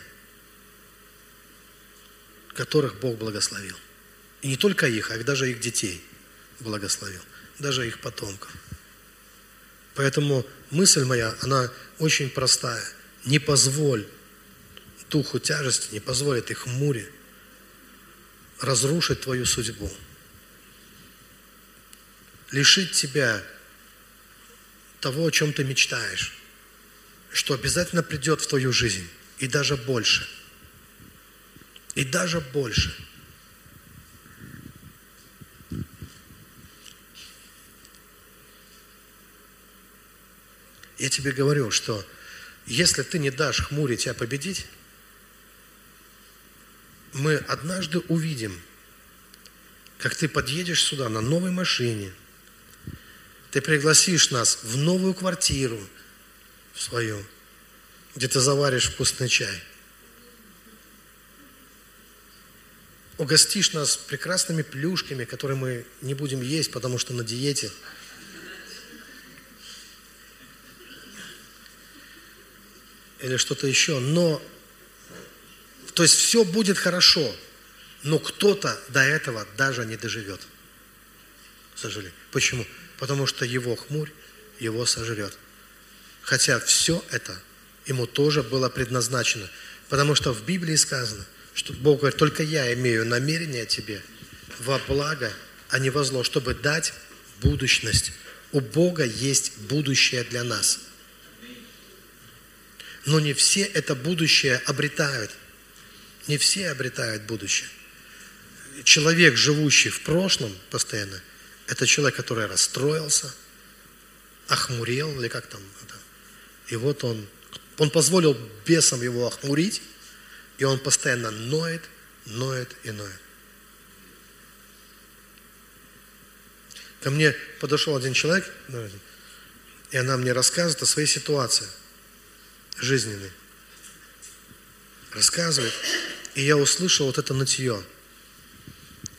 которых Бог благословил. И не только их, а даже их детей благословил, даже их потомков. Поэтому мысль моя, она очень простая. Не позволь духу тяжести, не позволь этой хмуре разрушить твою судьбу. Лишить тебя того, о чем ты мечтаешь, что обязательно придет в твою жизнь, и даже больше. И даже больше – Я тебе говорю, что если ты не дашь хмуре тебя победить, мы однажды увидим, как ты подъедешь сюда на новой машине, ты пригласишь нас в новую квартиру свою, где ты заваришь вкусный чай. Угостишь нас прекрасными плюшками, которые мы не будем есть, потому что на диете – или что-то еще, но, то есть все будет хорошо, но кто-то до этого даже не доживет, к сожалению. Почему? Потому что его хмурь его сожрет. Хотя все это ему тоже было предназначено. Потому что в Библии сказано, что Бог говорит, только я имею намерение тебе во благо, а не во зло, чтобы дать будущность. У Бога есть будущее для нас – но не все это будущее обретают. Не все обретают будущее. Человек, живущий в прошлом постоянно, это человек, который расстроился, охмурел, или как там. Это. И вот он, он позволил бесам его охмурить, и он постоянно ноет, ноет и ноет. Ко мне подошел один человек, и она мне рассказывает о своей ситуации – жизненный. Рассказывает. И я услышал вот это нытье.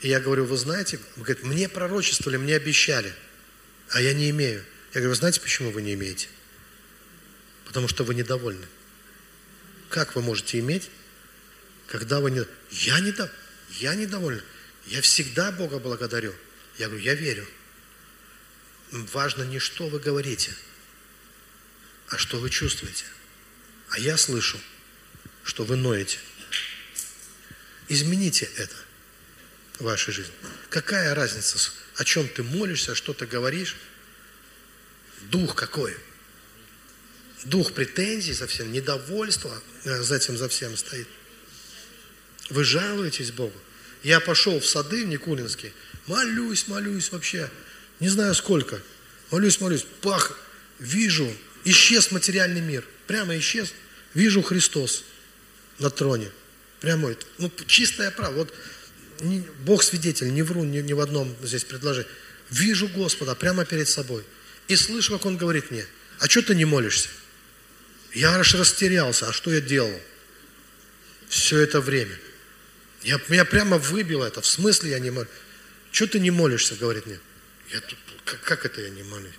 И я говорю, вы знаете, он говорит, мне пророчествовали, мне обещали, а я не имею. Я говорю, вы знаете, почему вы не имеете? Потому что вы недовольны. Как вы можете иметь, когда вы не... Я, не до... я недоволен. Я всегда Бога благодарю. Я говорю, я верю. Важно не что вы говорите, а что вы чувствуете. А я слышу, что вы ноете. Измените это в вашей жизни. Какая разница, о чем ты молишься, что ты говоришь? Дух какой? Дух претензий совсем, недовольства э, за этим за всем стоит. Вы жалуетесь Богу. Я пошел в сады в Никулинские, молюсь, молюсь вообще, не знаю сколько, молюсь, молюсь, пах, вижу, исчез материальный мир – Прямо исчез. Вижу Христос на троне. Прямо, ну, чистая правда. Вот не, Бог свидетель, не вру ни, ни в одном здесь предложении. Вижу Господа прямо перед собой. И слышу, как Он говорит мне, а что ты не молишься? Я аж растерялся, а что я делал все это время? Я, меня прямо выбило это, в смысле я не молюсь? Что ты не молишься, говорит мне. Я тут, как, как это я не молюсь?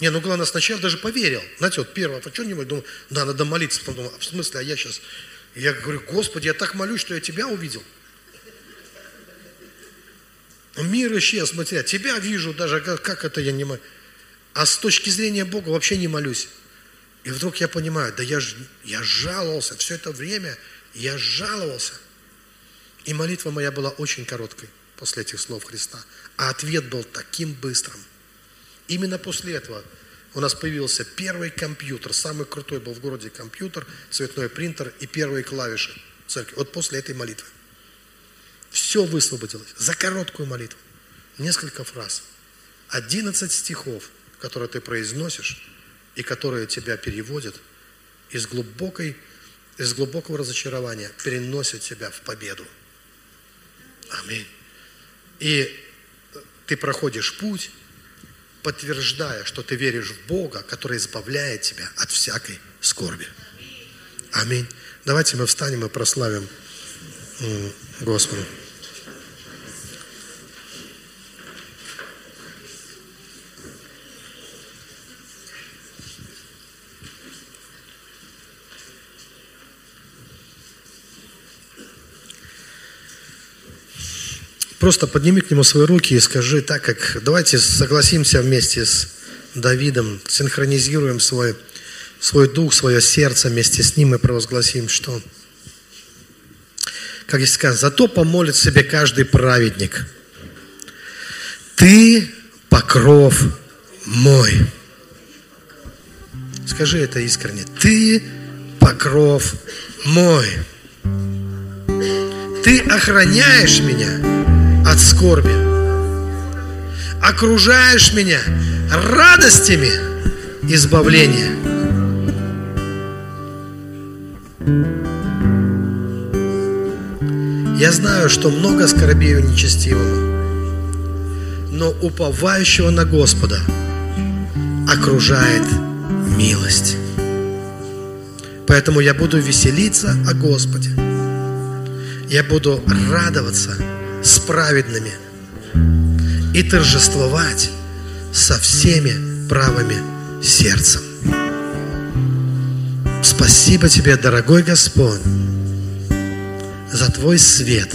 Не, ну главное, сначала даже поверил. Знаете, вот первое, а что не думаю, да, надо молиться. Потом думаю, а в смысле, а я сейчас... Я говорю, Господи, я так молюсь, что я Тебя увидел. Мир исчез, смотри, Тебя вижу даже, как, как это я не молюсь. А с точки зрения Бога вообще не молюсь. И вдруг я понимаю, да я, я жаловался все это время, я жаловался. И молитва моя была очень короткой после этих слов Христа. А ответ был таким быстрым – Именно после этого у нас появился первый компьютер, самый крутой был в городе компьютер, цветной принтер и первые клавиши церкви. Вот после этой молитвы. Все высвободилось за короткую молитву. Несколько фраз. 11 стихов, которые ты произносишь и которые тебя переводят из, глубокой, из глубокого разочарования, переносят тебя в победу. Аминь. И ты проходишь путь, подтверждая, что ты веришь в Бога, который избавляет тебя от всякой скорби. Аминь. Давайте мы встанем и прославим Господа. Просто подними к нему свои руки и скажи так, как давайте согласимся вместе с Давидом, синхронизируем свой, свой дух, свое сердце вместе с ним и провозгласим, что, как здесь сказано, зато помолит себе каждый праведник. Ты покров мой. Скажи это искренне. Ты покров мой. Ты охраняешь меня от скорби. Окружаешь меня радостями избавления. Я знаю, что много скорбею нечестивого, но уповающего на Господа окружает милость. Поэтому я буду веселиться о Господе. Я буду радоваться праведными и торжествовать со всеми правыми сердцем. Спасибо тебе, дорогой Господь, за Твой свет,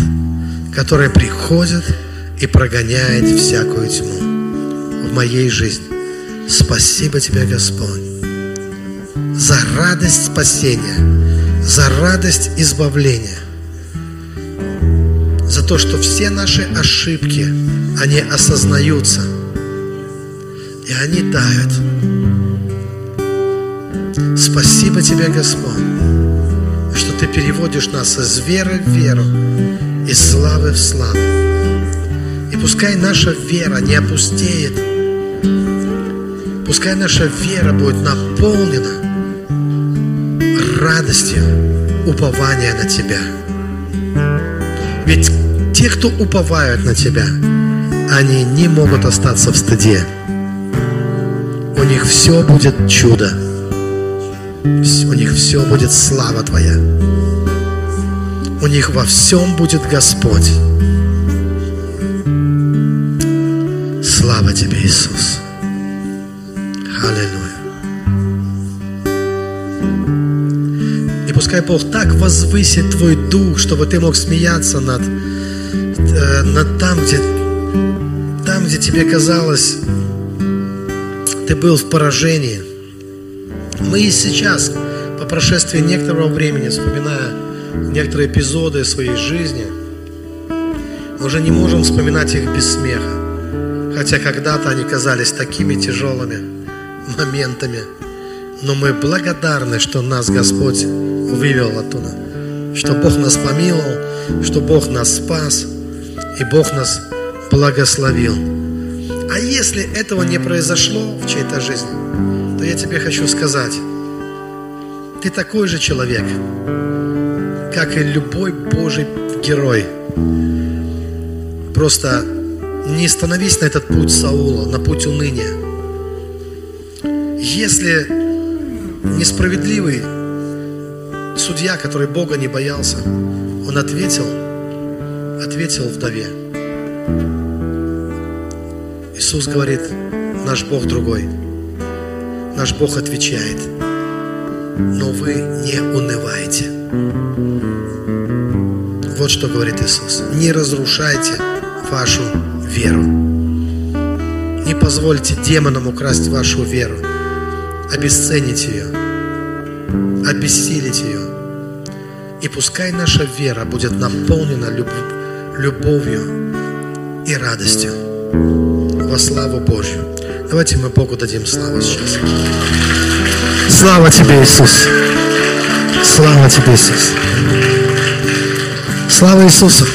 который приходит и прогоняет всякую тьму в моей жизни. Спасибо тебе, Господь, за радость спасения, за радость избавления, за то, что все наши ошибки, они осознаются, и они тают. Спасибо Тебе, Господь, что Ты переводишь нас из веры в веру, из славы в славу. И пускай наша вера не опустеет, пускай наша вера будет наполнена радостью упования на Тебя. Ведь те, кто уповают на Тебя, они не могут остаться в стыде. У них все будет чудо. У них все будет слава Твоя. У них во всем будет Господь. Слава Тебе, Иисус. Аллилуйя. И пускай Бог так возвысит Твой дух, чтобы Ты мог смеяться над э, на там, где, там, где тебе казалось, ты был в поражении. Мы и сейчас, по прошествии некоторого времени, вспоминая некоторые эпизоды своей жизни, уже не можем вспоминать их без смеха. Хотя когда-то они казались такими тяжелыми моментами. Но мы благодарны, что нас Господь вывел оттуда. Что Бог нас помиловал, что Бог нас спас – и Бог нас благословил. А если этого не произошло в чьей-то жизни, то я тебе хочу сказать, ты такой же человек, как и любой Божий герой. Просто не становись на этот путь Саула, на путь уныния. Если несправедливый судья, который Бога не боялся, он ответил – ответил вдове. Иисус говорит, наш Бог другой. Наш Бог отвечает, но вы не унывайте. Вот что говорит Иисус. Не разрушайте вашу веру. Не позвольте демонам украсть вашу веру. Обесценить ее. Обессилить ее. И пускай наша вера будет наполнена любовью любовью и радостью во славу Божью. Давайте мы Богу дадим славу сейчас. Слава тебе, Иисус. Слава тебе, Иисус. Слава Иисусу.